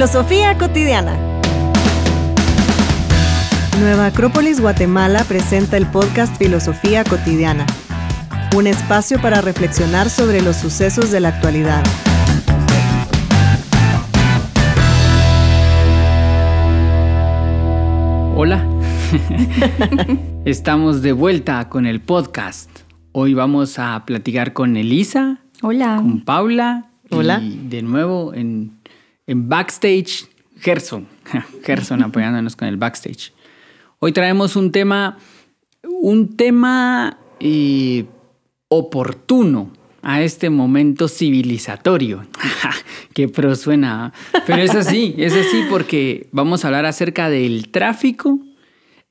Filosofía cotidiana. Nueva Acrópolis Guatemala presenta el podcast Filosofía cotidiana, un espacio para reflexionar sobre los sucesos de la actualidad. Hola, estamos de vuelta con el podcast. Hoy vamos a platicar con Elisa, Hola. con Paula Hola. y de nuevo en, en backstage Gerson, Gerson apoyándonos con el backstage. Hoy traemos un tema, un tema eh, oportuno a este momento civilizatorio. Qué pro suena. Pero es así, es así porque vamos a hablar acerca del tráfico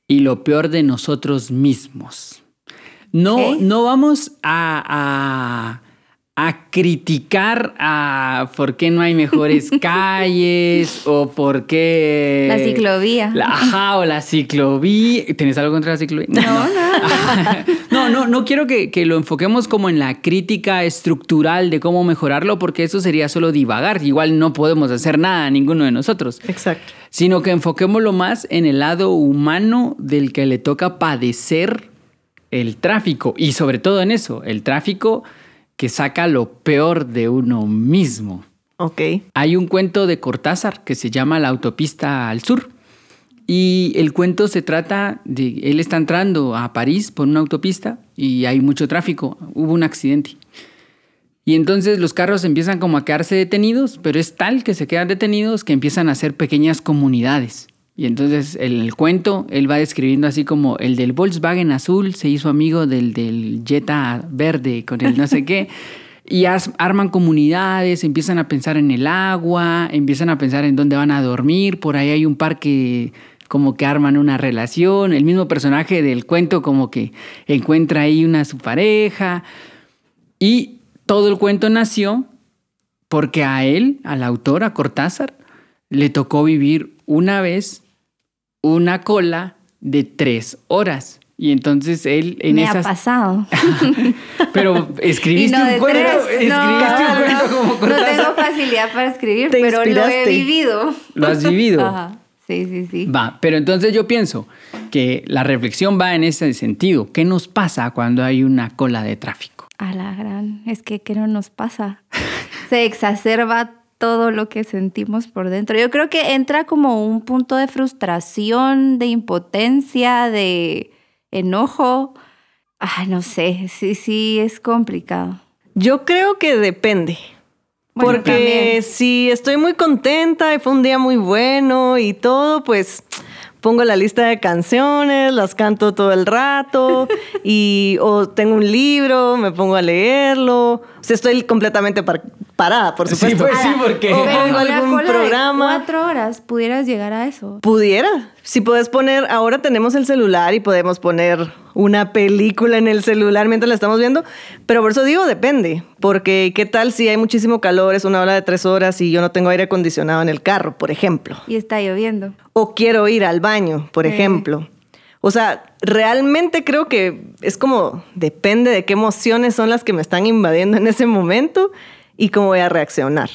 y lo peor de nosotros mismos. No, no vamos a, a, a criticar a por qué no hay mejores calles o por qué... La ciclovía. La- ajá, o la ciclovía. ¿Tienes algo contra la ciclovía? No, no, no, no quiero que, que lo enfoquemos como en la crítica estructural de cómo mejorarlo, porque eso sería solo divagar. Igual no podemos hacer nada, ninguno de nosotros. Exacto. Sino que enfoquémoslo más en el lado humano del que le toca padecer el tráfico. Y sobre todo en eso, el tráfico que saca lo peor de uno mismo. Ok. Hay un cuento de Cortázar que se llama La autopista al sur. Y el cuento se trata de, él está entrando a París por una autopista y hay mucho tráfico, hubo un accidente. Y entonces los carros empiezan como a quedarse detenidos, pero es tal que se quedan detenidos que empiezan a hacer pequeñas comunidades. Y entonces en el cuento él va describiendo así como el del Volkswagen azul se hizo amigo del del Jetta verde con el no sé qué. Y as- arman comunidades, empiezan a pensar en el agua, empiezan a pensar en dónde van a dormir. Por ahí hay un parque como que arman una relación. El mismo personaje del cuento como que encuentra ahí una su pareja. Y todo el cuento nació porque a él, al autor, a Cortázar, le tocó vivir una vez una cola de tres horas. Y entonces él en Me ha esas... pasado. Pero escribiste no un cuento, tres. escribiste No, un no, tengo facilidad para escribir, Te pero lo he vivido. Lo has vivido. Ajá. Sí, sí, sí. Va, pero entonces yo pienso que la reflexión va en ese sentido. ¿Qué nos pasa cuando hay una cola de tráfico? A la gran, es que ¿qué no nos pasa? Se exacerba todo lo que sentimos por dentro. Yo creo que entra como un punto de frustración, de impotencia, de enojo. Ah, no sé, sí, sí, es complicado. Yo creo que depende. Bueno, Porque también. si estoy muy contenta y fue un día muy bueno y todo, pues pongo la lista de canciones, las canto todo el rato y o tengo un libro, me pongo a leerlo. O sea, estoy completamente parada, por Sí, supuesto. pues sí, porque... O Pero pongo una algún cola de programa. cuatro horas pudieras llegar a eso. Pudiera. Si puedes poner, ahora tenemos el celular y podemos poner una película en el celular mientras la estamos viendo, pero por eso digo depende, porque qué tal si hay muchísimo calor, es una hora de tres horas y yo no tengo aire acondicionado en el carro, por ejemplo, Y está lloviendo. o quiero ir al baño, por Eh. ejemplo. O sea, realmente creo que es como depende de qué emociones son las que me están invadiendo en ese momento y cómo voy a reaccionar.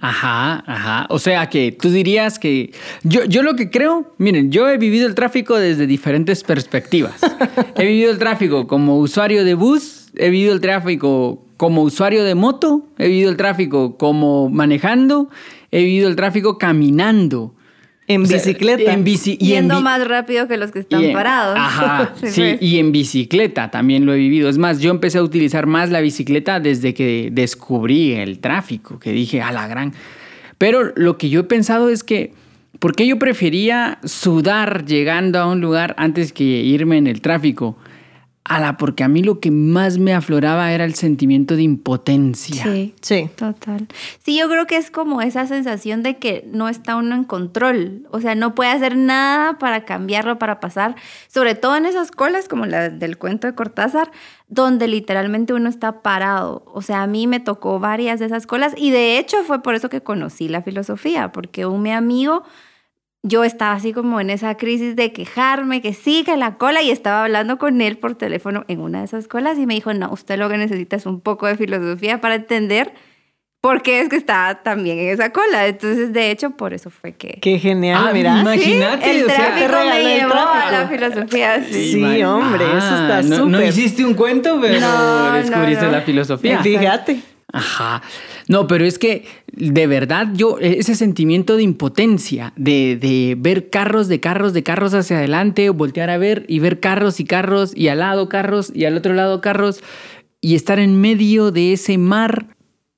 Ajá, ajá. O sea que tú dirías que yo, yo lo que creo, miren, yo he vivido el tráfico desde diferentes perspectivas. he vivido el tráfico como usuario de bus, he vivido el tráfico como usuario de moto, he vivido el tráfico como manejando, he vivido el tráfico caminando. En O sea, bicicleta. En bici, y en Yendo bi- más rápido que los que están en- parados. Ajá, Sí, sí, pues. y en bicicleta también lo he vivido. Es más, yo empecé a utilizar más la bicicleta desde que descubrí el tráfico, que dije, a la gran. Pero lo que yo he pensado es que, ¿por qué yo prefería sudar llegando a un lugar antes que irme en el tráfico? Ala, porque a mí lo que más me afloraba era el sentimiento de impotencia. Sí. Sí. Total. Sí, yo creo que es como esa sensación de que no está uno en control. O sea, no puede hacer nada para cambiarlo, para pasar. Sobre todo en esas colas como la del cuento de Cortázar, donde literalmente uno está parado. O sea, a mí me tocó varias de esas colas y de hecho fue por eso que conocí la filosofía, porque un mi amigo yo estaba así como en esa crisis de quejarme, que sí, que la cola, y estaba hablando con él por teléfono en una de esas colas y me dijo, no, usted lo que necesita es un poco de filosofía para entender porque es que estaba también en esa cola. Entonces, de hecho, por eso fue que... Qué genial, Ah, mira. imagínate, el o sea, tráfico te regaló me el llevó a la filosofía. Sí. Sí, hombre, eso está Ah, no, No súper. hiciste un cuento, pero No, descubriste no, no. la filosofía. Fíjate. Ajá. No, pero es que de verdad yo, ese sentimiento de impotencia, de, de ver carros, de carros, de carros hacia adelante, voltear a ver y ver carros y carros y al lado carros y al otro lado carros y estar en medio de ese mar,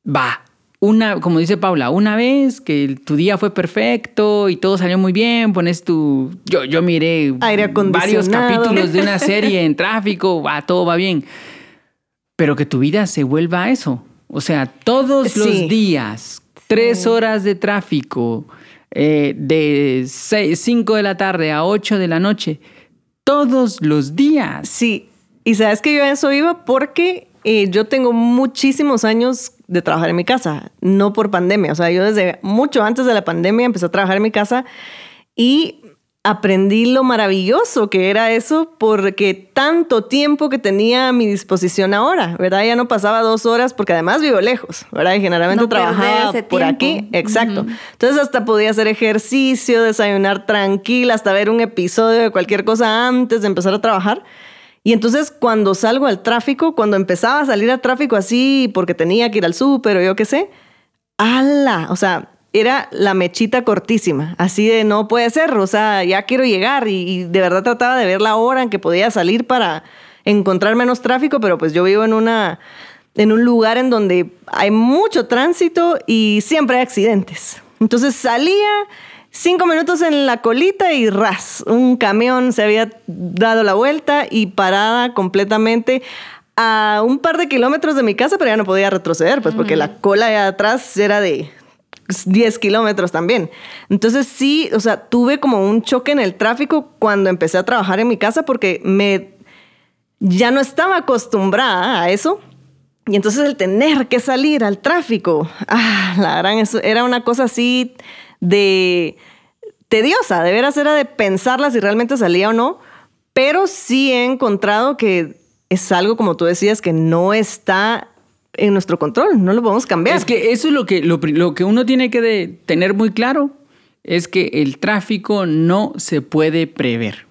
va. Una, como dice Paula, una vez que tu día fue perfecto y todo salió muy bien, pones tu... Yo, yo miré varios capítulos de una serie en tráfico, va, todo va bien pero que tu vida se vuelva a eso. O sea, todos Sí. los días, tres horas de tráfico, eh, de 5 de la tarde a 8 de la noche, todos los días. Sí, y sabes que yo a eso iba porque eh, yo tengo muchísimos años de trabajar en mi casa, no por pandemia. O sea, yo desde mucho antes de la pandemia empecé a trabajar en mi casa y aprendí lo maravilloso que era eso porque tanto tiempo que tenía a mi disposición ahora, ¿verdad? Ya no pasaba dos horas porque además vivo lejos, ¿verdad? Y generalmente No trabajaba por tiempo. aquí, exacto. Entonces hasta podía hacer ejercicio, desayunar tranquila, hasta ver un episodio de cualquier cosa antes de empezar a trabajar. Y entonces cuando salgo al tráfico, cuando empezaba a salir al tráfico así porque tenía que ir al súper o yo qué sé, ¡ala! O sea, era la mechita cortísima, así de no puede ser, o sea, ya quiero llegar y, y de verdad trataba de ver la hora en que podía salir para encontrar menos tráfico, pero pues yo vivo en una en un lugar en donde hay mucho tránsito y siempre hay accidentes. Entonces salía cinco minutos en la colita y ras, un camión se había dado la vuelta y parada completamente a un par de kilómetros de mi casa, pero ya no podía retroceder, pues porque la cola de atrás era de 10 kilómetros también. Entonces sí, o sea, tuve como un choque en el tráfico cuando empecé a trabajar en mi casa porque me ya no estaba acostumbrada a eso. Y entonces el tener que salir al tráfico, ah, la gran, eso era una cosa así de tediosa, de veras era de pensarla si realmente salía o no, pero sí he encontrado que es algo, como tú decías, que no está en nuestro control, no lo podemos cambiar. Es que eso es lo que, lo, lo que uno tiene que de- tener muy claro, es que el tráfico no se puede prever.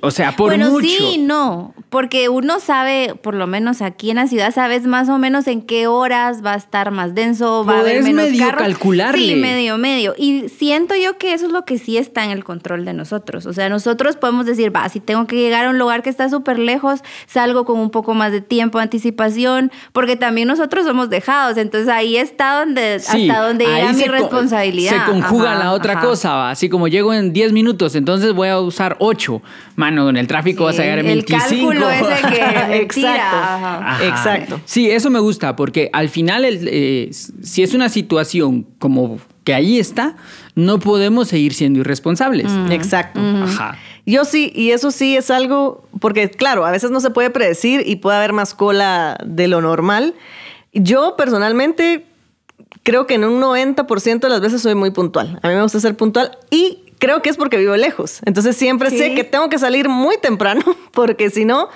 O sea, por bueno, mucho. sí, no, porque uno sabe, por lo menos aquí en la ciudad, sabes más o menos en qué horas va a estar más denso, va a haber menos medio carros. calcularle. Sí, medio, medio. Y siento yo que eso es lo que sí está en el control de nosotros. O sea, nosotros podemos decir, va, si tengo que llegar a un lugar que está súper lejos, salgo con un poco más de tiempo, anticipación, porque también nosotros somos dejados. Entonces ahí está donde, Sí, hasta donde llega mi responsabilidad. Se conjuga Ajá, la otra ajá. cosa, ¿va? así como llego en 10 minutos, entonces voy a usar 8. Mano, en el tráfico vas a llegar en el 25. cálculo ese que. Exacto. Ajá. Exacto. Sí, eso me gusta, porque al final, el- eh, si es una situación como que ahí está, no podemos seguir siendo irresponsables. Exacto. Ajá. Yo sí, y eso sí es algo, porque claro, a veces no se puede predecir y puede haber más cola de lo normal. Yo personalmente creo que en un 90% de las veces soy muy puntual. A mí me gusta ser puntual y creo que es porque vivo lejos. Entonces siempre sé Sí. que tengo que salir muy temprano porque si no,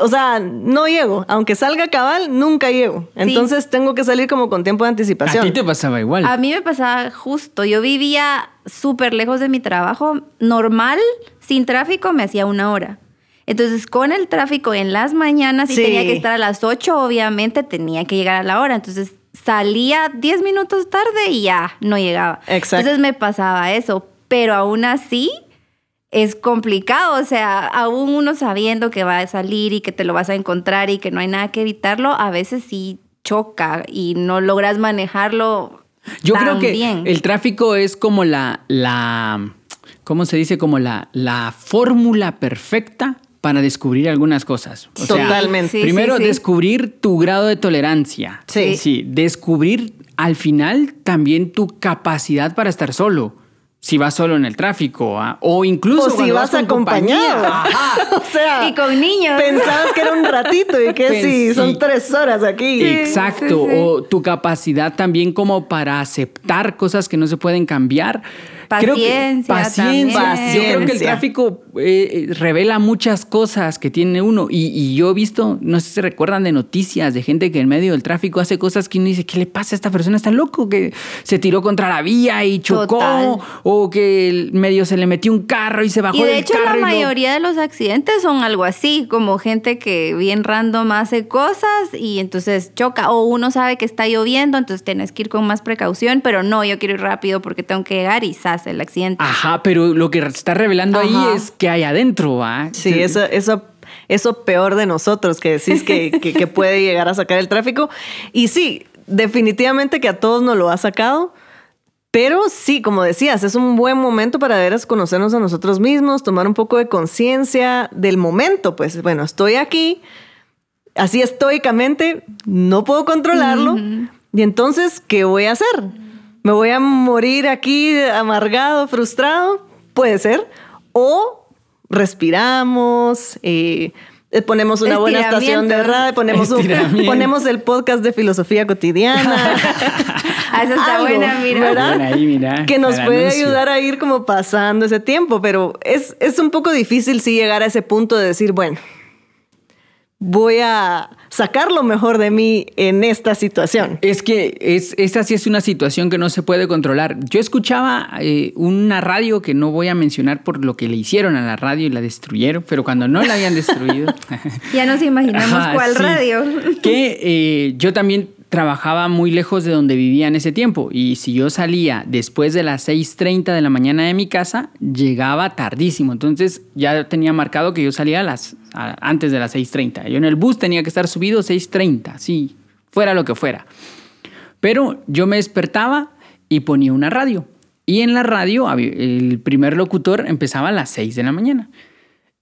o sea, no llego. Aunque salga cabal, nunca llego. Entonces tengo que salir como con tiempo de A anticipación. ti te pasaba igual. A mí me pasaba justo. Yo vivía súper lejos de mi trabajo. Normal, sin tráfico, me hacía una hora. Entonces, con el tráfico en las mañanas, y Sí. tenía que estar a las 8, obviamente tenía que llegar a la hora. Entonces, salía 10 minutos tarde y ya no llegaba. Exacto. Entonces, me pasaba eso. Pero aún así, es complicado. O sea, aún uno sabiendo que va a salir y que te lo vas a encontrar y que no hay nada que evitarlo, a veces sí choca y no logras manejarlo. Yo tan creo que bien. el tráfico es como la, la ¿cómo se dice? Como la, la fórmula perfecta para descubrir algunas cosas. O sea, Totalmente. Sí, primero, sí, sí. descubrir tu grado de tolerancia. Sí. Sí, descubrir al final también tu capacidad para estar solo. Si vas solo en el tráfico ¿ah? o incluso o si cuando vas acompañado. o sea, Y con niños. Pensabas que era un ratito y que Pens- sí, son tres horas aquí. Exacto, sí, sí. o tu capacidad también como para aceptar cosas que no se pueden cambiar. Creo que- Paciencia paciencia. también. Yo creo que el Paciencia. tráfico eh, revela muchas cosas que tiene uno. Y, y yo he visto, no sé si se recuerdan de noticias de gente que en medio del tráfico hace cosas que uno dice, ¿qué le pasa a esta persona? Está loco, que se tiró contra la vía y chocó. Total. O que el medio se le metió un carro y se bajó Y de del hecho carro. la y lo- mayoría de los accidentes son algo así, como gente que bien random hace cosas y entonces choca. O uno sabe que está lloviendo, entonces tienes que ir con más precaución, pero no, yo quiero ir rápido porque tengo que llegar y se el accidente. Ajá, pero lo que está revelando ahí es que hay adentro, ¿va? Sí, eso, eso, eso peor de nosotros que decís que, que- que puede llegar a sacar el tráfico. Y sí, definitivamente que a todos nos lo ha sacado. Pero sí, como decías, es un buen momento para veras conocernos a nosotros mismos, tomar un poco de conciencia del momento. Pues bueno, estoy aquí, así estoicamente, no puedo controlarlo. Y entonces, ¿qué voy a hacer? ¿Me voy a morir aquí amargado, frustrado? Puede ser. O respiramos, eh, ponemos una buena estación de radio, ponemos, un- ponemos el podcast de filosofía cotidiana. Ah, esa está Algo, buena, mira. ¿verdad? Bien ahí, mira, que nos puede anuncio. ayudar a ir como pasando ese tiempo, pero es, es un poco difícil sí llegar a ese punto de decir, bueno, voy a sacar lo mejor de mí en esta situación. Es que es, esa sí es una situación que no se puede controlar. Yo escuchaba eh, una radio que no voy a mencionar por lo que le hicieron a la radio y la destruyeron, pero cuando no la habían destruido. Ya nos imaginamos Ajá, cuál sí. radio. Que eh, yo también trabajaba muy lejos de donde vivía en ese tiempo y si yo salía después de las 6.30 de la mañana de mi casa, llegaba tardísimo. Entonces ya tenía marcado que yo salía a las, antes de las 6.30. Yo en el bus tenía que estar subido 6.30, sí, fuera lo que fuera. Pero yo me despertaba y ponía una radio. Y en la radio el primer locutor empezaba a las 6 de la mañana.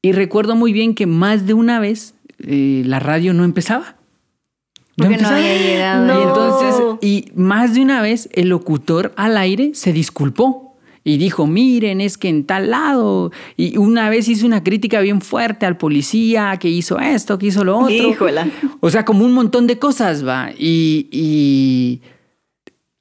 Y recuerdo muy bien que más de una vez eh, la radio no empezaba. Porque no empezaba. había llegado. No. Y entonces, y más de una vez el locutor al aire se disculpó y dijo, miren, es que en tal lado. Y una vez hizo una crítica bien fuerte al policía que hizo esto, que hizo lo otro. Híjola. O sea, como un montón de cosas, va. Y, y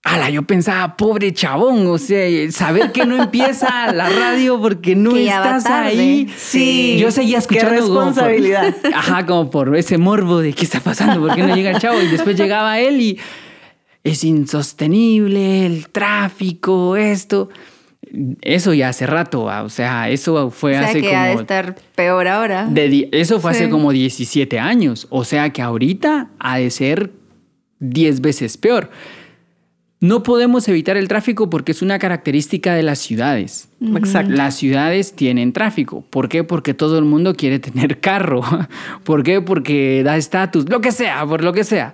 ala, yo pensaba, pobre chabón, o sea, saber que no empieza la radio porque no Que estás ahí. Sí. Yo seguía Qué escuchando. como por- responsabilidad. ajá, como por ese morbo de qué está pasando, por qué no llega el chavo. Y después llegaba él y es insostenible, el tráfico, esto. Eso ya hace rato, va, o sea, eso fue o sea hace que ha de como estar peor ahora. de eso fue hace como 17 años. O sea que ahorita ha de ser 10 veces peor. No podemos evitar el tráfico porque es una característica de las ciudades. Exacto. Las ciudades tienen tráfico. ¿Por qué? Porque todo el mundo quiere tener carro. ¿Por qué? Porque da estatus, lo que sea, por lo que sea.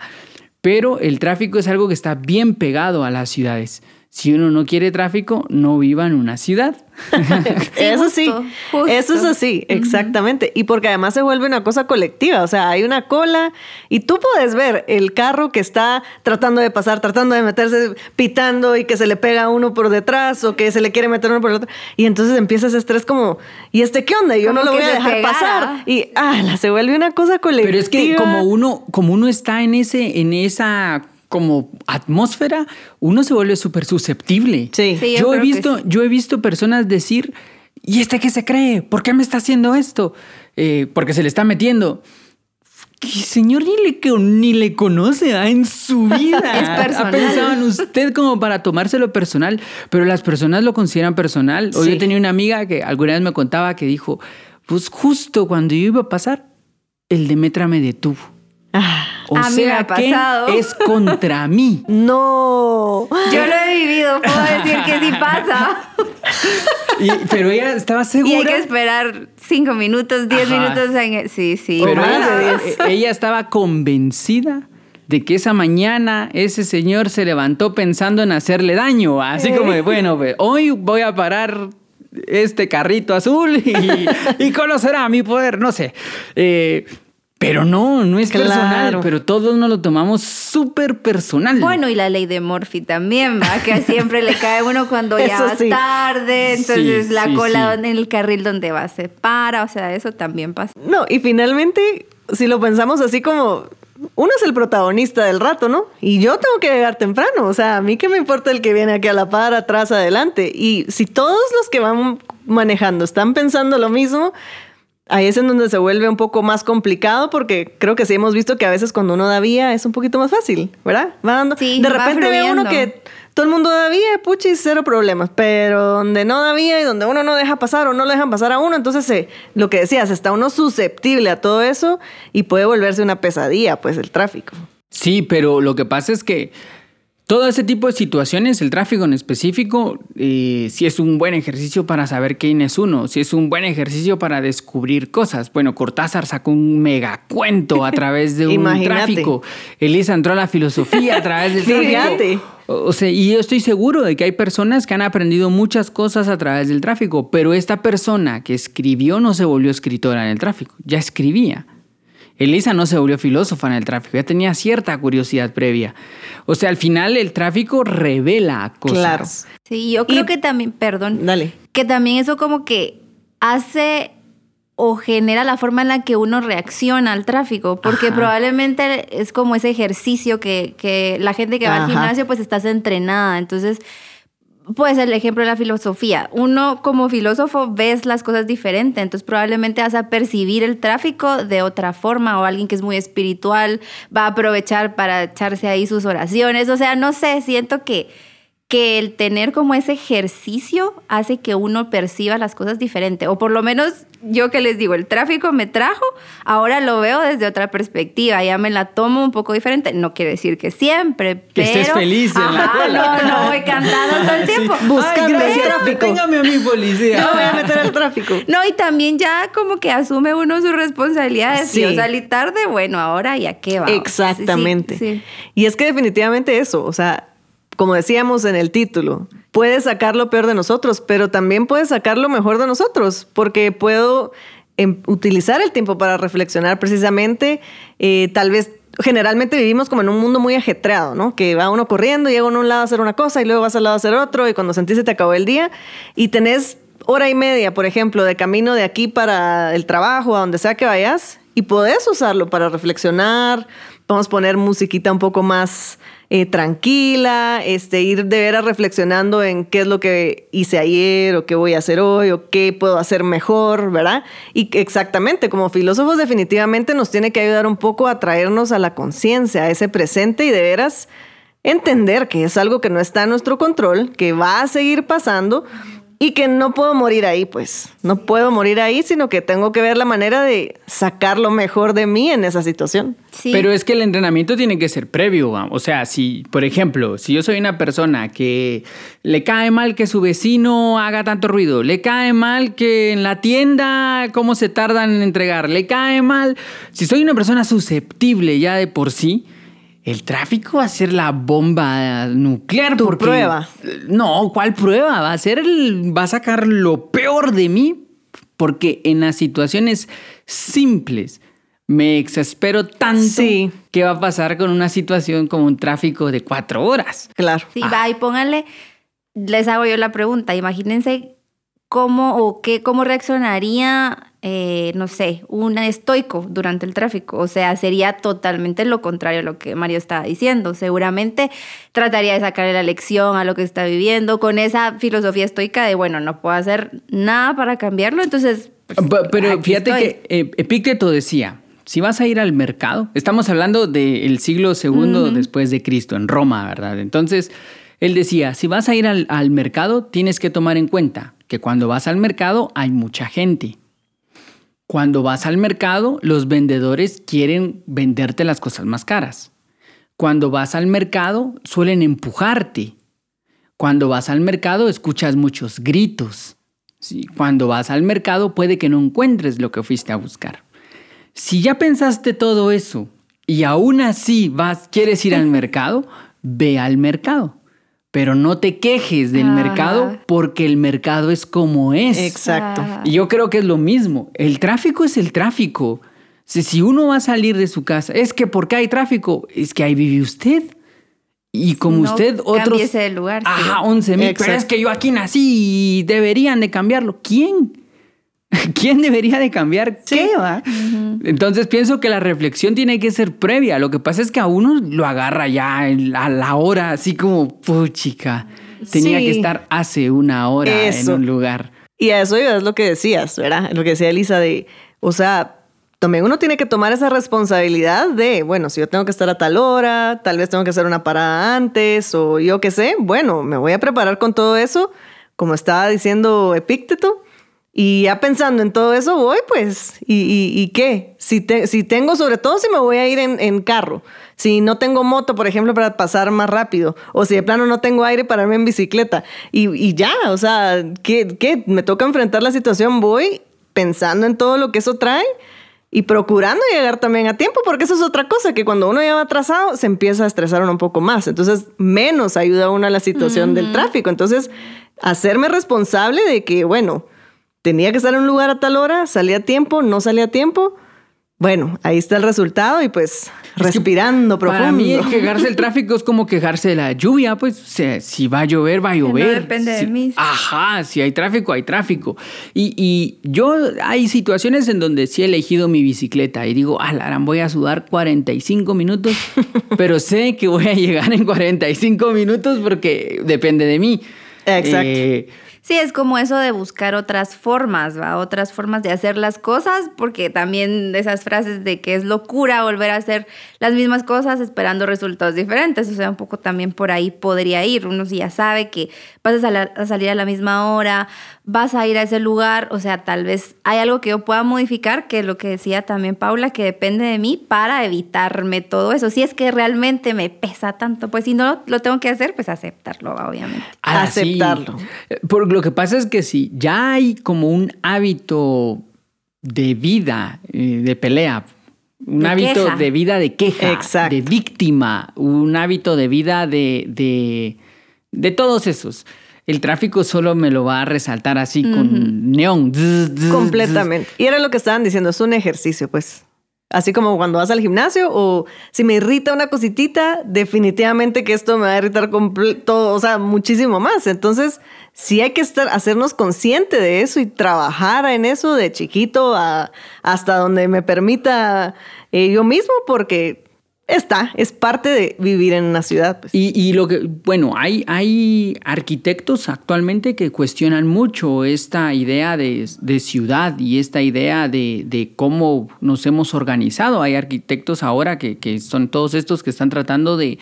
Pero el tráfico es algo que está bien pegado a las ciudades. Si uno no quiere tráfico, no viva en una ciudad. eso sí, justo, justo. eso es así, exactamente. Y porque además se vuelve una cosa colectiva, o sea, hay una cola y tú puedes ver el carro que está tratando de pasar, tratando de meterse, pitando y que se le pega a uno por detrás o que se le quiere meter uno por el otro. Y entonces empieza ese estrés como, ¿y este qué onda? Y yo Como no lo voy a dejar pegara. pasar. Y ah, se vuelve una cosa colectiva. Pero es que como uno, como uno está en ese, en esa como atmósfera, uno se vuelve súper susceptible. Sí. Sí, yo yo, he visto, sí. yo he visto personas decir, ¿y este qué se cree? ¿Por qué me está haciendo esto? Eh, porque se le está metiendo. Que señor ni le, ni le conoce ah, en su vida. Es personal. Ha pensado en usted como para tomárselo personal, pero las personas lo consideran personal. O Sí. yo tenía una amiga que alguna vez me contaba que dijo, pues justo cuando yo iba a pasar, el de Metra me detuvo. Ah, O A mí me sea ha que pasado. es contra mí. no. Yo lo he vivido, puedo decir que sí pasa. Y- pero ella estaba Y hay segura. que esperar cinco minutos, diez Ajá. minutos en el- Sí, sí. Pero más ella, estaba convencida de que esa mañana ese señor se levantó pensando en hacerle daño. Así como de, bueno, ve, hoy voy a parar este carrito azul y, y conocerá mi poder, no sé. Eh, pero no, no es Claro. personal, pero todos nos lo tomamos súper personal. Bueno, y la ley de Murphy también, ¿va? Que siempre le cae uno cuando ya sí. tarde, entonces Sí, la sí, cola en el carril donde va se para, o sea, eso también pasa. No, y finalmente, si lo pensamos así como uno es el protagonista del rato, ¿no? Y yo tengo que llegar temprano, o sea, a mí qué me importa el que viene aquí a la par, atrás, adelante. Y si todos los que van manejando están pensando lo mismo, ahí es en donde se vuelve un poco más complicado porque creo que sí hemos visto que a veces cuando uno da vía es un poquito más fácil, ¿verdad? Va dando, Sí, de va repente ve uno que todo el mundo da vía, puchis, cero problemas, pero donde no da vía y donde uno no deja pasar o no lo dejan pasar a uno, entonces se- lo que decías, está uno susceptible a todo eso y puede volverse una pesadilla, pues el tráfico. Sí, pero lo que pasa es que todo ese tipo de situaciones, el tráfico en específico, eh, sí es un buen ejercicio para saber quién es uno, sí es un buen ejercicio para descubrir cosas. Bueno, Cortázar sacó un megacuento a través de un tráfico. Elisa entró a la filosofía a través del tráfico. O sea, y yo estoy seguro de que hay personas que han aprendido muchas cosas a través del tráfico, pero esta persona que escribió no se volvió escritora en el tráfico, ya escribía. Elisa no se volvió filósofa en el tráfico, ya tenía cierta curiosidad previa. O sea, al final el tráfico revela cosas. Claro. Sí, yo creo Y- que también, perdón, Dale. que también eso como que hace o genera la forma en la que uno reacciona al tráfico, porque Ajá. probablemente es como ese ejercicio que, que la gente que va al gimnasio pues estás entrenada, entonces pues el ejemplo de la filosofía, uno como filósofo ves las cosas diferente, entonces probablemente vas a percibir el tráfico de otra forma o alguien que es muy espiritual va a aprovechar para echarse ahí sus oraciones, o sea, no sé, siento que que el tener como ese ejercicio hace que uno perciba las cosas diferente. O por lo menos yo que les digo, el tráfico me trajo, ahora lo veo desde otra perspectiva, ya me la tomo un poco diferente. No quiere decir que siempre, Que pero... estés feliz en la Ajá. No, no, voy cantando todo el tiempo. Buscando Ay, el tráfico. Téngame a mi policía. No voy a meter el tráfico. No, y también ya como que asume uno su responsabilidad. Si Sí. yo salí tarde, bueno, ahora ya qué va. Exactamente. Sí, sí. Y es que definitivamente eso, o sea, como decíamos en el título, puede sacar lo peor de nosotros, pero también puede sacar lo mejor de nosotros, porque puedo em, utilizar el tiempo para reflexionar precisamente, eh, tal vez... Generalmente vivimos como en un mundo muy ajetreado, ¿no? Que va uno corriendo, llega uno a un lado a hacer una cosa y luego vas al lado a hacer otro y cuando sentís se te acabó el día y tenés hora y media, por ejemplo, de camino de aquí para el trabajo, a donde sea que vayas, y podés usarlo para reflexionar. Vamos a poner musiquita un poco más eh, tranquila, este, ir de veras reflexionando en qué es lo que hice ayer o qué voy a hacer hoy o qué puedo hacer mejor, ¿verdad? Y exactamente, como filósofos definitivamente nos tiene que ayudar un poco a traernos a la conciencia, a ese presente y de veras entender que es algo que no está en nuestro control, que va a seguir pasando y que no puedo morir ahí, pues. No puedo morir ahí, sino que tengo que ver la manera de sacar lo mejor de mí en esa situación. Sí. Pero es que el entrenamiento tiene que ser previo. O sea, si, por ejemplo, si yo soy una persona que le cae mal que su vecino haga tanto ruido, le cae mal que en la tienda cómo se tardan en entregar, le cae mal. Si soy una persona susceptible ya de por sí, el tráfico va a ser la bomba nuclear. Tu porque- prueba. No, ¿cuál prueba? Va a ser el, va a sacar lo peor de mí porque en las situaciones simples me exaspero tanto Sí. que va a pasar con una situación como un tráfico de cuatro horas. Claro. Sí, va y pónganle, les hago yo la pregunta, imagínense cómo o qué, cómo reaccionaría, eh, no sé, un estoico durante el tráfico. O sea, sería totalmente lo contrario a lo que Mario estaba diciendo. Seguramente trataría de sacarle la lección a lo que está viviendo con esa filosofía estoica de, bueno, no puedo hacer nada para cambiarlo, entonces... pues, Pe- Pero fíjate estoy. que eh, Epícteto decía, si vas a ir al mercado, estamos hablando del siglo segundo después de Cristo, en Roma, ¿verdad? Entonces, él decía, si vas a ir al, al mercado, tienes que tomar en cuenta que cuando vas al mercado hay mucha gente. Cuando vas al mercado, los vendedores quieren venderte las cosas más caras. Cuando vas al mercado, suelen empujarte. Cuando vas al mercado, escuchas muchos gritos. Sí, cuando vas al mercado, puede que no encuentres lo que fuiste a buscar. Si ya pensaste todo eso y aún así vas, quieres ir al mercado, ve al mercado. Pero no te quejes del Ajá. mercado porque el mercado es como es. Exacto. Y yo creo que es lo mismo. El tráfico es el tráfico. Si, si uno va a salir de su casa, es que porque hay tráfico, es que ahí vive usted. Y como No usted, otros. de lugar, sí. Ajá, 11 mil. Pero es que yo aquí nací y deberían de cambiarlo. ¿Quién? ¿Quién debería de cambiar qué? va? Entonces pienso que la reflexión tiene que ser previa. Lo que pasa es que a uno lo agarra ya a la hora, así como, puchica, tenía Sí. que estar hace una hora Eso. en un lugar. Y a eso es lo que decías, ¿verdad? Lo que decía Elisa de, o sea, también uno tiene que tomar esa responsabilidad de, bueno, si yo tengo que estar a tal hora, tal vez tengo que hacer una parada antes o yo qué sé, bueno, me voy a preparar con todo eso, como estaba diciendo Epícteto. Y ya pensando en todo eso voy, pues, ¿y, y- y qué? Si, te- si tengo, sobre todo si me voy a ir en, en carro, si no tengo moto, por ejemplo, para pasar más rápido, o si de plano no tengo aire para irme en bicicleta, y, y ya, o sea, ¿qué, ¿qué? Me toca enfrentar la situación, voy pensando en todo lo que eso trae y procurando llegar también a tiempo, porque eso es otra cosa, que cuando uno lleva atrasado se empieza a estresar uno un poco más, entonces menos ayuda uno a la situación del tráfico, entonces hacerme responsable de que, bueno, tenía que estar en un lugar a tal hora, salía a tiempo, no salía a tiempo. Bueno, ahí está el resultado y pues respirando profundo. Para mí, quejarse del tráfico es como quejarse de la lluvia, pues, si va a llover, va a no llover. depende de mí. Ajá, si hay tráfico, hay tráfico. Y, y yo, hay situaciones en donde sí he elegido mi bicicleta y digo, ah, Laran, voy a sudar 45 minutos, pero sé que voy a llegar en 45 minutos porque depende de mí. Exacto. Eh, Sí, es como eso de buscar otras formas, ¿va? Otras formas de hacer las cosas, porque también esas frases de que es locura volver a hacer las mismas cosas esperando resultados diferentes, o sea, un poco también por ahí podría ir. Uno si ya sabe que vas a, sal- a salir a la misma hora, vas a ir a ese lugar, o sea, tal vez hay algo que yo pueda modificar, que es lo que decía también Paula, que depende de mí para evitarme todo eso. Si es que realmente me pesa tanto, pues si no lo tengo que hacer, pues aceptarlo, obviamente. Ah, sí. Aceptarlo. Eh, Por lo que pasa es que si ya hay como un hábito de vida, eh, de pelea, un De hábito queja. de vida de queja, Exacto. de víctima, un hábito de vida de, de, de todos esos. El tráfico solo me lo va a resaltar así con neón. Completamente. Y era lo que estaban diciendo, es un ejercicio, pues. Así como cuando vas al gimnasio o si me irrita una cositita, definitivamente que esto me va a irritar completo, o sea, muchísimo más. Entonces, sí hay que estar, hacernos consciente de eso y trabajar en eso de chiquito a- hasta donde me permita eh, yo mismo, porque está, es parte de vivir en una ciudad. Pues. Y, y lo que, bueno, hay, hay arquitectos actualmente que cuestionan mucho esta idea de, de ciudad y esta idea de, de cómo nos hemos organizado. Hay arquitectos ahora que, que son todos estos que están tratando de,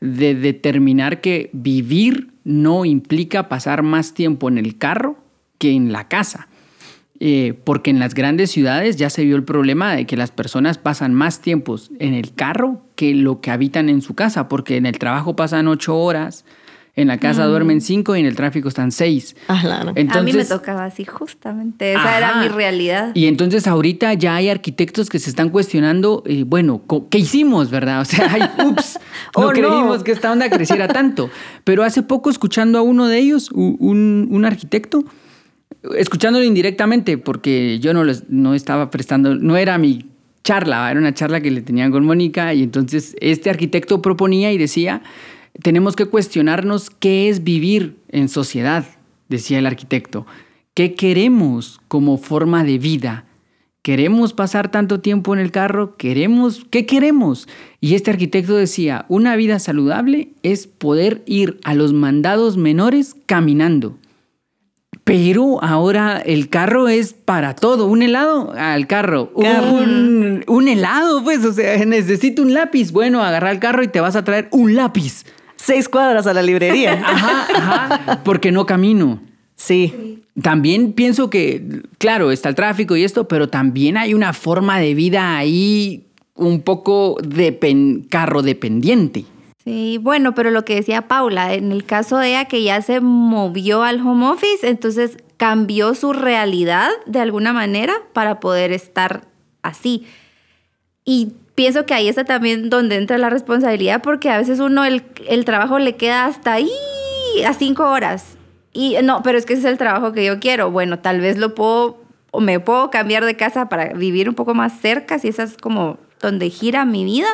de determinar que vivir no implica pasar más tiempo en el carro que en la casa. Eh, porque en las grandes ciudades ya se vio el problema de que las personas pasan más tiempos en el carro que lo que habitan en su casa, porque en el trabajo pasan ocho horas, en la casa duermen cinco y en el tráfico están seis. Ah, claro. a mí me Entonces- tocaba así, justamente. Esa era mi realidad. Y entonces ahorita ya hay arquitectos que se están cuestionando, eh, bueno, ¿qué hicimos, verdad? O sea, ay, ups, no Oh, no. creímos que esta onda creciera tanto. Pero hace poco escuchando a uno de ellos, un arquitecto, escuchándolo indirectamente, porque yo no, les- no estaba prestando, no era mi charla, era una charla que le tenían con Mónica, y entonces este arquitecto proponía y decía, tenemos que cuestionarnos qué es vivir en sociedad, decía el arquitecto. ¿Qué queremos como forma de vida? ¿Queremos pasar tanto tiempo en el carro? ¿Queremos? ¿Qué queremos? Y este arquitecto decía, una vida saludable es poder ir a los mandados menores caminando. Pero ahora el carro es para todo. Un helado al carro. Carro. Un, un helado, pues. O sea, necesito un lápiz. Bueno, agarra el carro y te vas a traer un lápiz. Seis cuadras a la librería. Ajá, ajá. Porque no camino. Sí. También pienso que, claro, está el tráfico y esto, pero también hay una forma de vida ahí un poco depen- carro dependiente. Sí, bueno, pero lo que decía Paula, en el caso de ella que ya se movió al home office, entonces cambió su realidad de alguna manera para poder estar así. Y pienso que ahí está también donde entra la responsabilidad, porque a veces uno el, el trabajo le queda hasta ahí a cinco horas. Y no, pero es que ese es el trabajo que yo quiero. Bueno, tal vez lo puedo, o me puedo cambiar de casa para vivir un poco más cerca, si esa es como donde gira mi vida,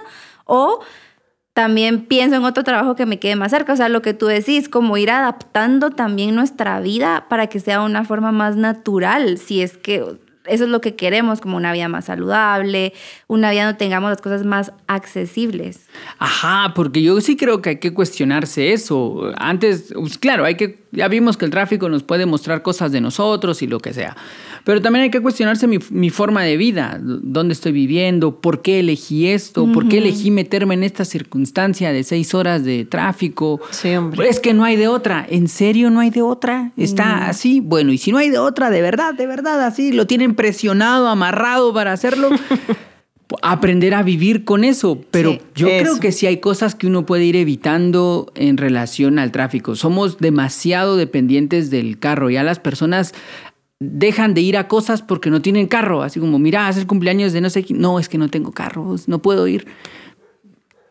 o también pienso en otro trabajo que me quede más cerca. O sea, lo que tú decís, como ir adaptando también nuestra vida para que sea una forma más natural, si es que eso es lo que queremos, como una vida más saludable, una vida donde tengamos las cosas más accesibles. Ajá, porque yo sí creo que hay que cuestionarse eso. Antes, pues, claro, hay que, ya vimos que el tráfico nos puede mostrar cosas de nosotros y lo que sea. Pero también hay que cuestionarse mi, mi forma de vida, dónde estoy viviendo, por qué elegí esto, por qué elegí meterme en esta circunstancia de seis horas de tráfico. Sí, hombre. Es que no hay de otra. ¿En serio no hay de otra? ¿Está así? Bueno, y si no hay de otra, de verdad, de verdad, así, lo tienen presionado, amarrado para hacerlo. aprender a vivir con eso, pero Sí, yo creo que sí hay cosas que uno puede ir evitando en relación al tráfico. Somos demasiado dependientes del carro. Ya las personas dejan de ir a cosas porque no tienen carro. Así como, mira, hace el cumpleaños de no sé quién. No, es que no tengo carro, no puedo ir.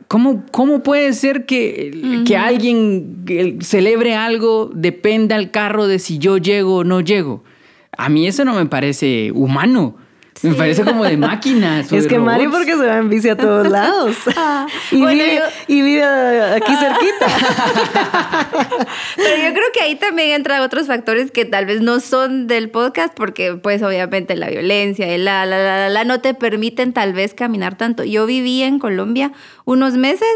¿Cómo, cómo puede ser que, que alguien que celebre algo dependa el carro de si yo llego o no llego? A mí eso no me parece humano. Me parece como de máquinas. Es de que Mari robots. porque se va en bici a todos lados. y, Bueno, vive, yo- y vive aquí cerquita. Pero yo creo que ahí también entran otros factores que tal vez no son del podcast, porque pues obviamente la violencia, el la, la, la, la, la, no te permiten tal vez caminar tanto. Yo viví en Colombia unos meses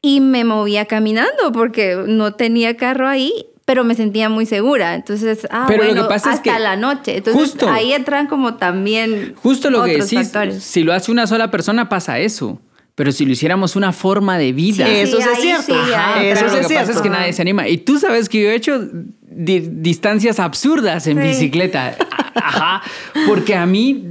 y me movía caminando porque no tenía carro ahí. Pero me sentía muy segura, entonces, ah, Pero lo bueno, que pasa es hasta que la noche. Entonces justo- ahí entran como también Justo lo que decís, factores. si lo hace una sola persona pasa eso. Pero si lo hiciéramos una forma de vida. Sí, Eso sí es cierto. sí, Ajá, eso pero lo es que pasa es cierto. que nadie se anima. Y tú sabes que yo he hecho di- distancias absurdas en Sí. bicicleta. Ajá. Porque a mí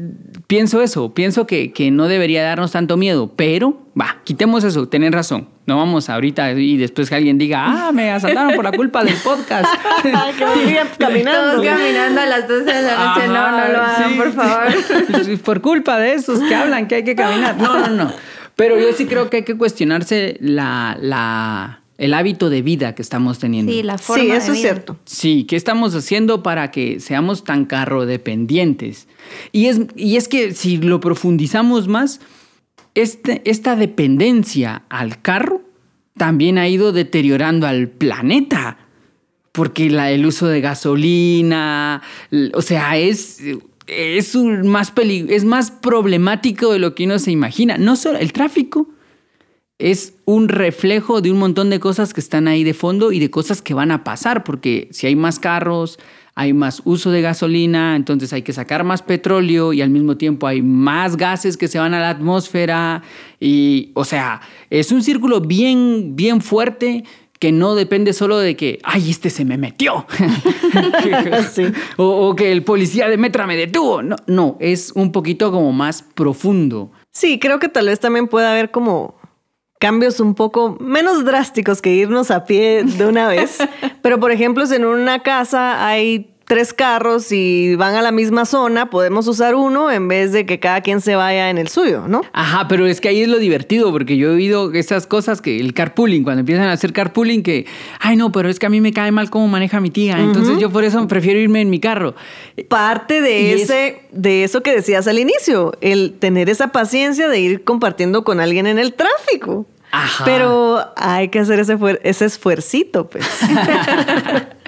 pienso eso. Pienso que, que no debería darnos tanto miedo. Pero, va, quitemos eso. Tienen razón. No vamos ahorita y después que alguien diga, ah, me asaltaron por la culpa del podcast. caminando. Todos caminando a las 12 de la noche. no, no lo hagan, sí. por favor. Por culpa de esos que hablan que hay que caminar. No, no, no. Pero yo sí creo que hay que cuestionarse la, la, el hábito de vida que estamos teniendo. Sí, la forma Sí, de eso es cierto. Sí, ¿qué estamos haciendo para que seamos tan carrodependientes? Y es, y es que si lo profundizamos más, este, esta dependencia al carro también ha ido deteriorando al planeta. Porque la- el uso de gasolina, o sea, es, es, un más peli- es más problemático de lo que uno se imagina. No solo el tráfico es un reflejo de un montón de cosas que están ahí de fondo y de cosas que van a pasar, porque si hay más carros, hay más uso de gasolina, entonces hay que sacar más petróleo y al mismo tiempo hay más gases que se van a la atmósfera y, o sea, es un círculo bien, bien fuerte que no depende solo de que, ay, este se me metió. Sí. o, o que el policía de Metra me detuvo. No, no, es un poquito como más profundo. Sí, creo que tal vez también pueda haber como cambios un poco menos drásticos que irnos a pie de una vez. Pero por ejemplo, si en una casa hay tres carros y van a la misma zona, podemos usar uno en vez de que cada quien se vaya en el suyo, ¿no? Ajá, pero es que ahí es lo divertido, porque yo he oído esas cosas que el carpooling, cuando empiezan a hacer carpooling, que, ay no, pero es que a mí me cae mal cómo maneja mi tía, entonces yo por eso prefiero irme en mi carro. Parte de es- ese, de eso que decías al inicio, el tener esa paciencia de ir compartiendo con alguien en el tráfico. Ajá. Pero hay que hacer ese, ese esfuercito, pues.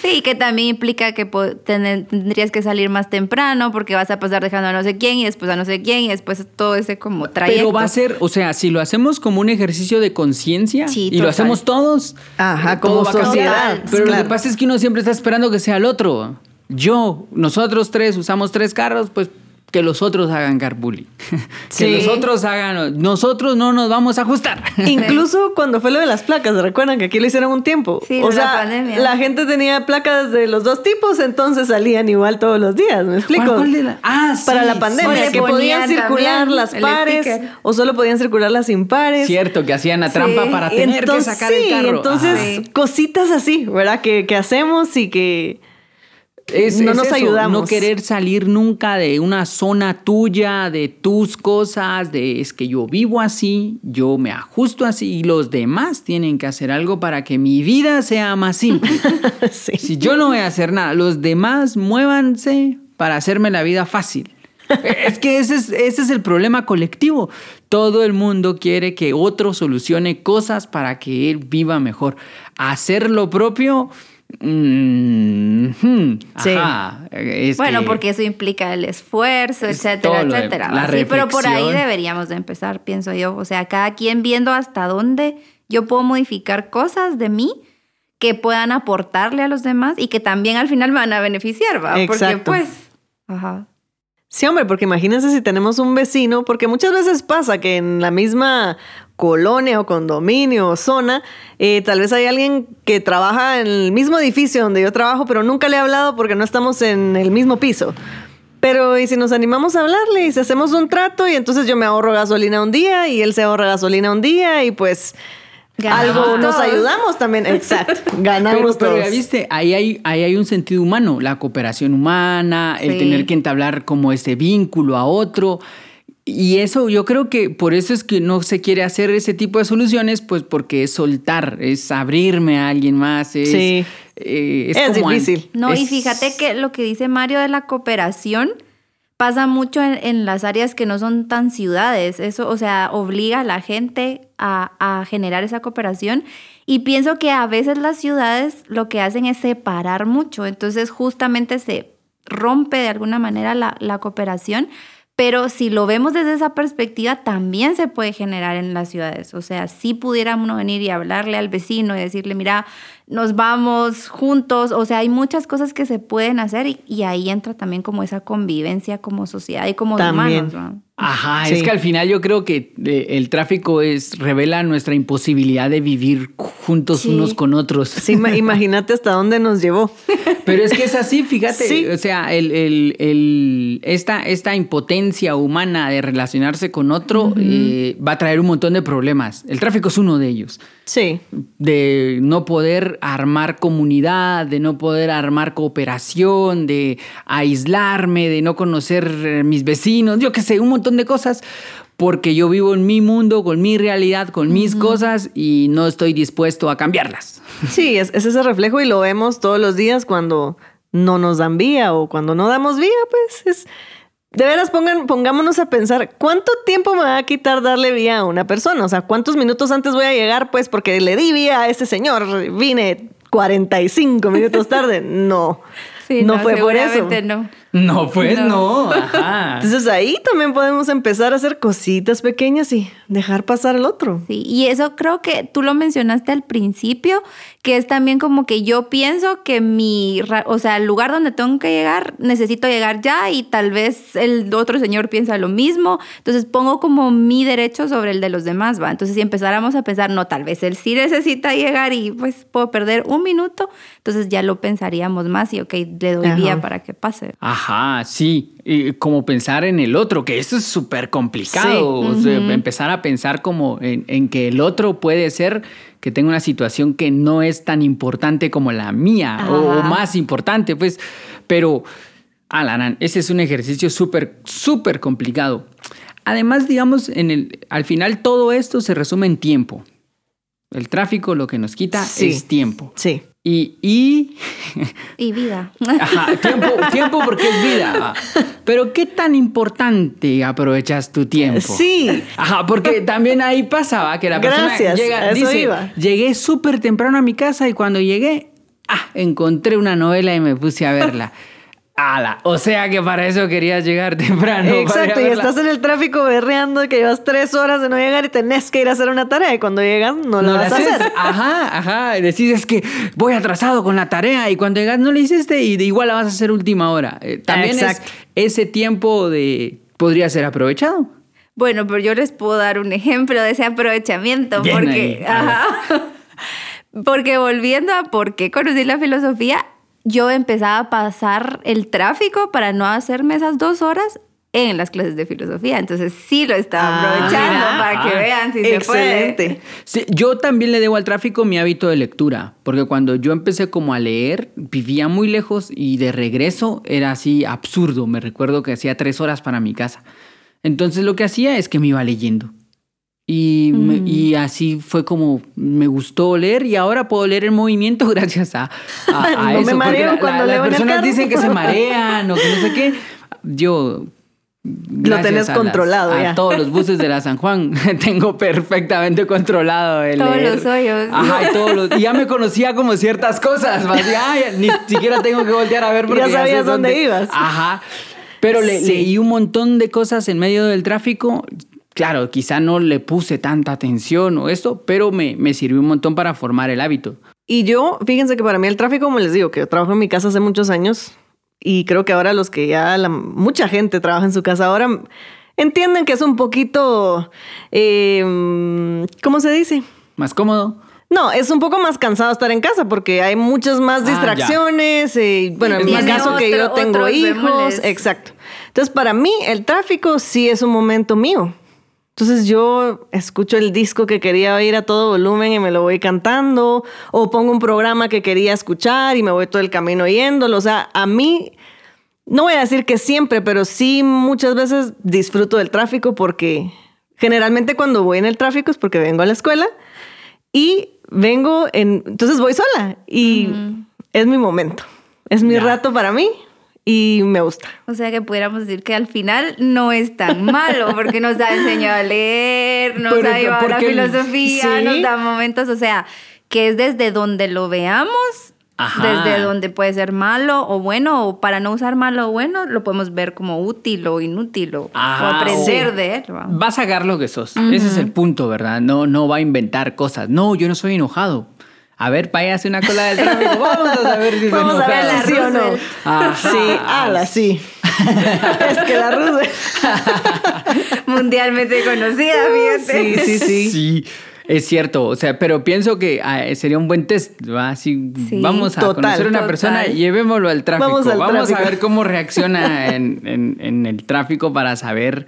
Sí, que también implica que tendrías que salir más temprano porque vas a pasar dejando a no sé quién y después a no sé quién y después todo ese como trayecto. Pero va a ser, o sea, si lo hacemos como un ejercicio de conciencia Sí, y lo hacemos todos, Ajá, todo como va a cambiar. sociedad, Pero lo que pasa es que uno siempre está esperando que sea el otro. Yo, nosotros tres usamos tres carros, pues que los otros hagan carpooling. que Sí. los otros hagan, nosotros no nos vamos a ajustar. Incluso cuando fue lo de las placas, ¿recuerdan que aquí lo hicieron un tiempo? Sí, o la sea, pandemia. la gente tenía placas de los dos tipos, entonces salían igual todos los días, ¿me explico? ¿Cuál- cuál de la- Ah, sí, Para la sí. O pandemia, le que podían ponían circular las pares o solo podían circular las impares. Cierto, que hacían la trampa Sí, para tener entonces, que sacar sí, el carro. entonces Ajá. Sí. cositas así, ¿verdad? Que, que hacemos y que Es- no es nos eso, ayudamos. No querer salir nunca de una zona tuya, de tus cosas, de es que yo vivo así, yo me ajusto así y los demás tienen que hacer algo para que mi vida sea más simple. sí. si yo no voy a hacer nada, los demás muévanse para hacerme la vida fácil. es que ese es, ese es el problema colectivo. Todo el mundo quiere que otro solucione cosas para que él viva mejor. Hacer lo propio... mm, hmm, Sí. ajá, es bueno, que- porque eso implica el esfuerzo, Es etcétera, de- etcétera. Sí, pero por ahí deberíamos de empezar, pienso yo. O sea, cada quien viendo hasta dónde yo puedo modificar cosas de mí que puedan aportarle a los demás y que también al final me van a beneficiar, ¿va? Porque pues, ajá. Sí, hombre, porque imagínense si tenemos un vecino, porque muchas veces pasa que en la misma colonia o condominio o zona, eh, tal vez hay alguien que trabaja en el mismo edificio donde yo trabajo, pero nunca le he hablado porque no estamos en el mismo piso. Pero y si nos animamos a hablarle y si hacemos un trato y entonces yo me ahorro gasolina un día y él se ahorra gasolina un día y pues Ganamos algo nos ayudamos también. Exacto, ganamos Pero, pero ya todos. viste, ahí hay, ahí hay un sentido humano, la cooperación humana, el tener que entablar como ese vínculo a otro. Y eso, yo creo que por eso es que no se quiere hacer ese tipo de soluciones, pues porque es soltar, es abrirme a alguien más, es, Sí. eh, Es como an- difícil. No, y es- fíjate que lo que dice Mario de la cooperación pasa mucho en, en las áreas que no son tan ciudades. Eso, o sea, obliga a la gente a, a generar esa cooperación. Y pienso que a veces las ciudades lo que hacen es separar mucho. Entonces, justamente se rompe de alguna manera la, la cooperación. Pero si lo vemos desde esa perspectiva, también se puede generar en las ciudades. O sea, si pudiéramos venir y hablarle al vecino y decirle, mira, nos vamos juntos. O sea, hay muchas cosas que se pueden hacer y, y ahí entra también como esa convivencia como sociedad y como También. humanos. ¿no? Ajá, Sí. es que al final yo creo que eh, el tráfico es revela nuestra imposibilidad de vivir juntos Sí. unos con otros. Sí, ima- imagínate hasta dónde nos llevó. Pero es que es así, fíjate. Sí. O sea, el, el- el- esta, esta impotencia humana de relacionarse con otro eh, va a traer un montón de problemas. El tráfico es uno de ellos. Sí, De no poder armar comunidad, de no poder armar cooperación, de aislarme, de no conocer eh, mis vecinos, yo qué sé, un montón de cosas. Porque yo vivo en mi mundo, con mi realidad, con mis cosas y no estoy dispuesto a cambiarlas. sí, es, es ese reflejo y lo vemos todos los días cuando no nos dan vía o cuando no damos vía, pues es... De veras, pongan, pongámonos a pensar, ¿cuánto tiempo me va a quitar darle vía a una persona? O sea, ¿cuántos minutos antes voy a llegar? Pues porque le di vía a ese señor, vine 45 minutos tarde. No, Sí, no, fue por eso. no. No, pues No. no. Ajá. Entonces ahí también podemos empezar a hacer cositas pequeñas y dejar pasar al otro. Sí, y eso creo que tú lo mencionaste al principio, que es también como que yo pienso que mi, ra- o sea, el lugar donde tengo que llegar, necesito llegar ya y tal vez el otro señor piensa lo mismo, entonces pongo como mi derecho sobre el de los demás, ¿va? Entonces si empezáramos a pensar, no, tal vez él sí necesita llegar y pues puedo perder un minuto, entonces ya lo pensaríamos más y ok, le doy Ajá. vía para que pase. Ajá, sí. Y como pensar en el otro, que eso es súper complicado. Sí. O sea, empezar a pensar como en, en que el otro puede ser que tenga una situación que no es tan importante como la mía o, o Ajá. más importante, pues. Pero, Alan, ese es un ejercicio súper, súper complicado. Además, digamos, en el, al final todo esto se resume en tiempo. El tráfico lo que nos quita Sí. es tiempo. Sí. Y, y Y vida. Ajá, tiempo, tiempo porque es vida. Pero qué tan importante aprovechas tu tiempo. Sí. Ajá, porque también ahí pasaba que la persona Gracias, llega, dice, iba. llegué súper temprano a mi casa y cuando llegué, ah, encontré una novela y me puse a verla. Ala, o sea que para eso querías llegar temprano. Exacto, y estás en el tráfico berreando que llevas tres horas de no llegar y tenés que ir a hacer una tarea y cuando llegas no, la vas la a haces. hacer. Ajá, ajá. Y Decís, es que voy atrasado con la tarea y cuando llegas no la hiciste y de igual la vas a hacer última hora. Eh, También es ese tiempo de podría ser aprovechado. Bueno, pero yo les puedo dar un ejemplo de ese aprovechamiento, Bien porque, ahí, ajá. porque volviendo a por qué conocí la filosofía, yo empezaba a pasar el tráfico para no hacerme esas dos horas en las clases de filosofía. Entonces sí lo estaba Ah, aprovechando para que Ah, vean si se Excelente. puede. Sí, yo también le debo al tráfico mi hábito de lectura, porque cuando yo empecé como a leer, vivía muy lejos y de regreso era así absurdo. Me recuerdo que hacía tres horas para mi casa. Entonces lo que hacía es que me iba leyendo. Y, me- Mm. y así fue como me gustó leer y ahora puedo leer en movimiento gracias a, a- a No me eso. porque mareo la- la- cuando las leo en el personas dicen que se marean o que no sé qué. Yo Gracias tenés a las- controlado a ya. todos los buses de la San Juan tengo perfectamente controlado el Todos leer. los hoyos. Ajá, y todos los- y ya me conocía como ciertas cosas. más "Ay, ni siquiera tengo que voltear a ver porque Ya sabías dónde ibas. Ajá. Pero le- Sí. leí un montón de cosas en medio del tráfico. Claro, quizá no le puse tanta atención o esto, pero me, me sirvió un montón para formar el hábito. Y yo, fíjense que para mí el tráfico, como les digo, que yo trabajo en mi casa hace muchos años y creo que ahora los que ya, la- mucha gente trabaja en su casa ahora, entienden que es un poquito, eh, ¿cómo se dice? Más cómodo. No, es un poco más cansado estar en casa porque hay muchas más Ah, distracciones. eh, bueno, en mi caso que yo tengo hijos. bemoles. Exacto. Entonces, para mí, el tráfico sí es un momento mío. Entonces yo escucho el disco que quería oír a todo volumen y me lo voy cantando, o pongo un programa que quería escuchar y me voy todo el camino oyéndolo. O sea, a mí, no voy a decir que siempre, pero sí muchas veces disfruto del tráfico porque generalmente cuando voy en el tráfico es porque vengo a la escuela y vengo en... Entonces voy sola y es mi momento, es mi rato para mí y me gusta. O sea que pudiéramos decir que al final no es tan malo, porque nos ha enseñado a leer, nos Pero, ha llevado a la filosofía, sí. nos da momentos, o sea, que es desde donde lo veamos, Ajá. desde donde puede ser malo o bueno, o para no usar malo o bueno, lo podemos ver como útil o inútil o, o Ajá, aprender sí. de él. vamos. Va a sacar lo que sos. Ese es el punto, ¿verdad? No, no va a inventar cosas. No, yo no soy enojado. A ver, váyase una cola del tráfico. Vamos a saber si Vamos a ver si sí o no. Ajá. Sí, ala, sí. es que la Roosevelt. Mundialmente conocida, fíjate. Sí, sí, sí. Sí, es cierto. O sea, pero pienso que ah, sería un buen test. ¿va? Si Sí, vamos a total, conocer a una total. persona, llevémoslo al tráfico. Vamos Vamos, al a tráfico. ver cómo reacciona en, en- en el tráfico para saber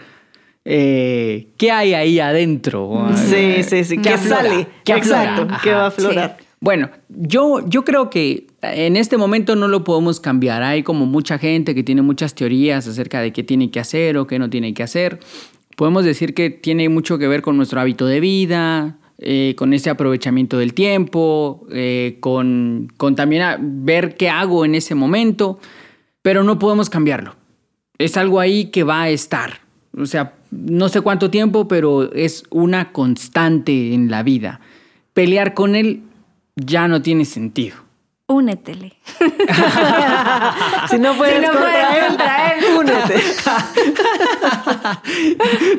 eh, qué hay ahí adentro. Sí, sí, sí. ¿Qué sale? ¿Qué Exacto. aflora? ¿Qué va a aflorar? Bueno, yo, yo creo que en este momento no lo podemos cambiar. Hay como mucha gente que tiene muchas teorías acerca de qué tiene que hacer o qué no tiene que hacer. Podemos decir que tiene mucho que ver con nuestro hábito de vida, eh, con ese aprovechamiento del tiempo, eh, con, con también ver qué hago en ese momento, pero no podemos cambiarlo. Es algo ahí que va a estar. O sea, no sé cuánto tiempo, pero es una constante en la vida. Pelear con él ya no tiene sentido. Únetele. Si no puedes Si no contra, puedes él, contra él. únete.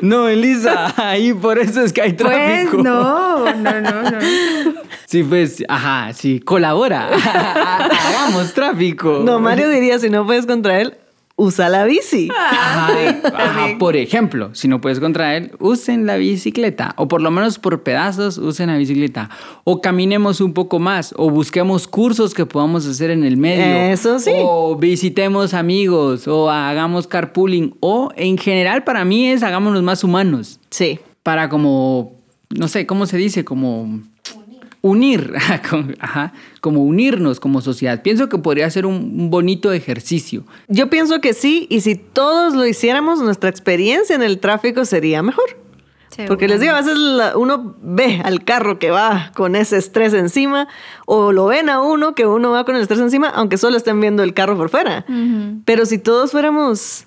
No, Elisa, ahí por eso es que hay Pues tráfico. no, no, no, no. Sí, pues, ajá, sí, colabora. Hagamos tráfico. No, Mario diría, si no puedes contra él, usa la bici. Ajá, ajá, por ejemplo, si no puedes contra él, usen la bicicleta. O por lo menos por pedazos, usen la bicicleta. O caminemos un poco más. O busquemos cursos que podamos hacer en el medio. Eso sí. O visitemos amigos. O hagamos carpooling. O en general, para mí es hagámonos más humanos. Sí. Para como, no sé, ¿cómo se dice? Como unir, ajá, como unirnos como sociedad. Pienso que podría ser un, bonito ejercicio. Yo pienso que sí, y si todos lo hiciéramos, nuestra experiencia en el tráfico sería mejor. Porque les digo, a veces la- uno ve al carro que va con ese estrés encima, o lo ven a uno que uno va con el estrés encima, aunque solo estén viendo el carro por fuera. Pero si todos fuéramos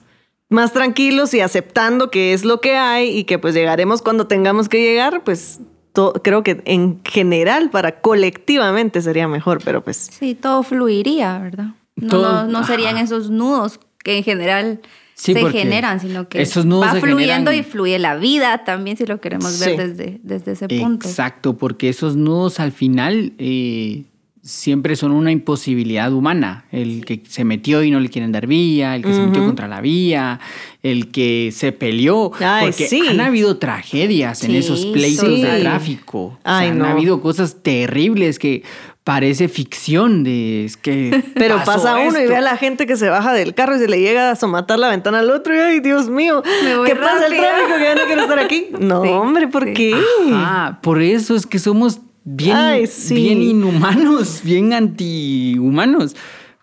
más tranquilos y aceptando que es lo que hay y que pues llegaremos cuando tengamos que llegar, pues to- creo que en general para colectivamente sería mejor, pero pues Sí, todo fluiría, ¿verdad? No, Todo- no, no serían ajá. esos nudos que en general Sí, se generan, sino que esos nudos va se fluyendo generan- y fluye la vida también, si lo queremos ver Sí. desde, desde ese punto. Exacto, porque esos nudos al final eh, siempre son una imposibilidad humana. El que se metió y no le quieren dar vía, el que se metió contra la vía, el que se peleó. Ay, porque sí. han habido tragedias en esos pleitos sí. de tráfico. O sea, Ay, han no. habido cosas terribles que parece ficción de es que Pero pasa uno y esto. ve a la gente que se baja del carro y se le llega a somatar la ventana al otro y ay, Dios mío, Me voy ¿qué pasa el tráfico que ya no quiero estar aquí? No, Sí, hombre, ¿por sí. qué? Ah, por eso es que somos bien, Ay, sí. bien inhumanos, bien antihumanos.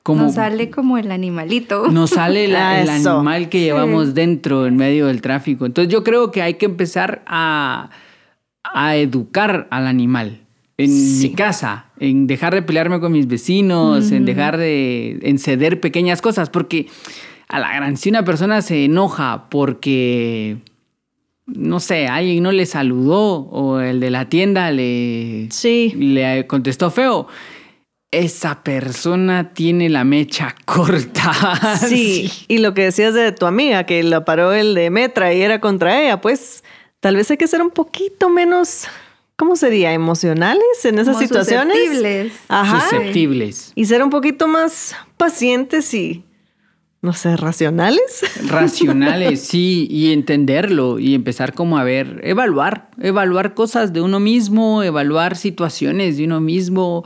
Como Nos sale como el animalito. nos sale la- el animal que llevamos dentro en medio del tráfico. Entonces yo creo que hay que empezar a, a educar al animal. En Sí. mi casa, en dejar de pelearme con mis vecinos, en dejar de en ceder pequeñas cosas, porque a la gran, si una persona se enoja porque, no sé, alguien no le saludó o el de la tienda le, Sí. le contestó feo, esa persona tiene la mecha corta. Sí, y lo que decías de tu amiga, que la paró el de Metra y era contra ella, pues tal vez hay que ser un poquito menos, ¿cómo sería? Emocionales en esas Como situaciones. susceptibles. Ajá. Susceptibles. Y ser un poquito más pacientes y, no sé, racionales. racionales, sí, y entenderlo y empezar como a ver, evaluar, evaluar cosas de uno mismo, evaluar situaciones de uno mismo,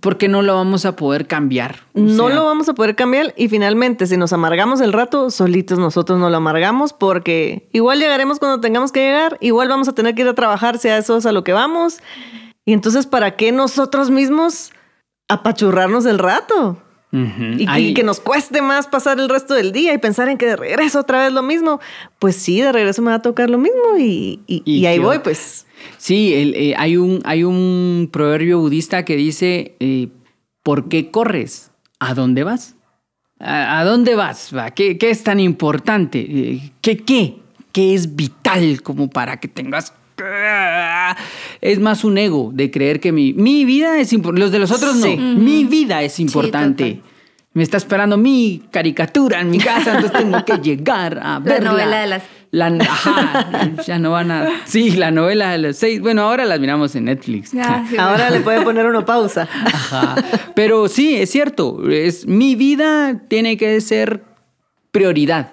porque no lo vamos a poder cambiar. O No sea, lo vamos a poder cambiar y finalmente si nos amargamos el rato, solitos nosotros no lo amargamos porque igual llegaremos cuando tengamos que llegar, igual vamos a tener que ir a trabajar, sea eso es a lo que vamos. Y entonces, ¿para qué nosotros mismos apachurrarnos el rato? Y, que nos cueste más pasar el resto del día y pensar en que de regreso otra vez lo mismo. Pues sí, de regreso me va a tocar lo mismo y, y- ahí voy, pues. Sí, el- eh, hay, un, hay un proverbio budista que dice, eh, ¿por qué corres? ¿A dónde vas? ¿A, a dónde vas? va? ¿Qué, qué es tan importante? Eh, ¿Qué qué? ¿Qué es vital como para que tengas... Es más un ego de creer que mi, mi vida es importante. Los de los otros Sí. no. Mi vida es importante. Me está esperando mi caricatura en mi casa, entonces tengo que llegar a verla. novela de las- La, ajá, ya no van a... Sí, la novela de las seis. Bueno, ahora las miramos en Netflix. Ah, sí, Ahora le puede poner uno pausa. Ajá. Pero sí, es cierto. Es, mi vida tiene que ser prioridad.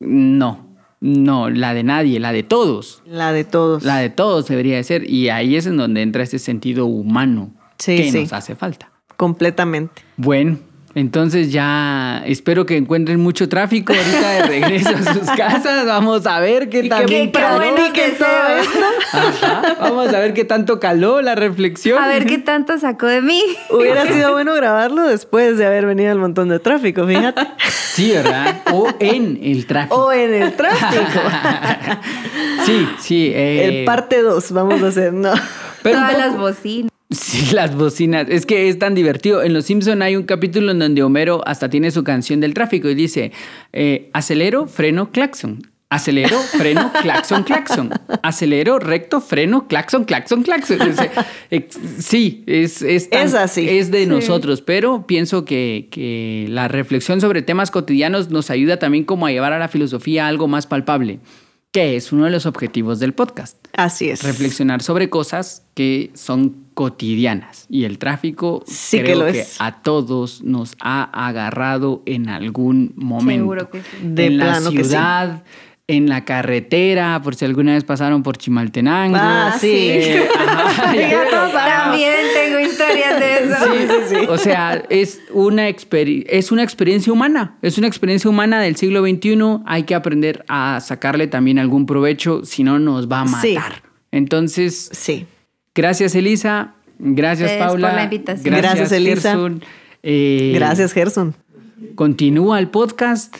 No, no, la de nadie, la de todos. La de todos. La de todos debería de ser. Y ahí es en donde entra ese sentido humano Sí, que sí. nos hace falta. Completamente. Bueno, entonces ya espero que encuentren mucho tráfico ahorita de regreso a sus casas. Vamos a ver qué tan qué todo esto. Ajá, Vamos a ver qué tanto caló la reflexión. A ver qué tanto sacó de mí. Hubiera sido bueno grabarlo después de haber venido el montón de tráfico, fíjate. Sí, ¿verdad? O en el tráfico. O en el tráfico. sí, sí. eh, El parte 2, vamos a hacer, no. pero Todas las bocinas. Sí, las bocinas. Es que es tan divertido. En Los Simpson hay un capítulo en donde Homero hasta tiene su canción del tráfico y dice, eh, acelero, freno, claxon. Acelero, freno, claxon, claxon. Acelero, recto, freno, claxon, claxon, claxon. Eh, sí, es, es, tan- Es así. Es de Sí. nosotros, pero pienso que, que la reflexión sobre temas cotidianos nos ayuda también como a llevar a la filosofía algo más palpable, que es uno de los objetivos del podcast Así es. reflexionar sobre cosas que son cotidianas. Y el tráfico Sí que creo lo que, es. a todos nos ha agarrado en algún momento. Seguro que sí. De en la plano que sí. En la carretera, por si alguna vez pasaron por Chimaltenango. Ah, sí. Eh, ajá, Ya todos sabemos. También tengo historias de eso. Sí, sí, sí. o sea, es una, experi- es una experiencia humana, es una experiencia humana del siglo XXI, hay que aprender a sacarle también algún provecho, si no nos va a matar. Sí. Entonces, Sí. gracias Elisa, gracias Ustedes Paula, por la invitación. Gracias, Elisa. Gerson. Eh, Gracias, Gerson. Continúa el podcast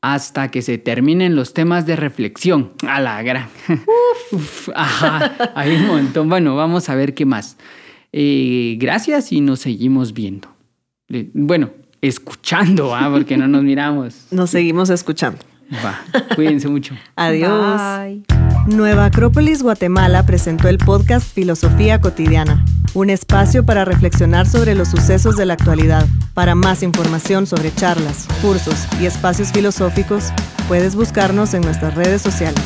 hasta que se terminen los temas de reflexión. A la gran. Uf, ajá, hay un montón. Bueno, vamos a ver qué más. Eh, gracias y nos seguimos viendo. Eh, Bueno, escuchando, ¿ah? porque no nos miramos. Nos seguimos escuchando. Va, cuídense mucho. Adiós. Bye. Nueva Acrópolis Guatemala presentó el podcast Filosofía Cotidiana, un espacio para reflexionar sobre los sucesos de la actualidad. Para más información sobre charlas, cursos y espacios filosóficos, puedes buscarnos en nuestras redes sociales.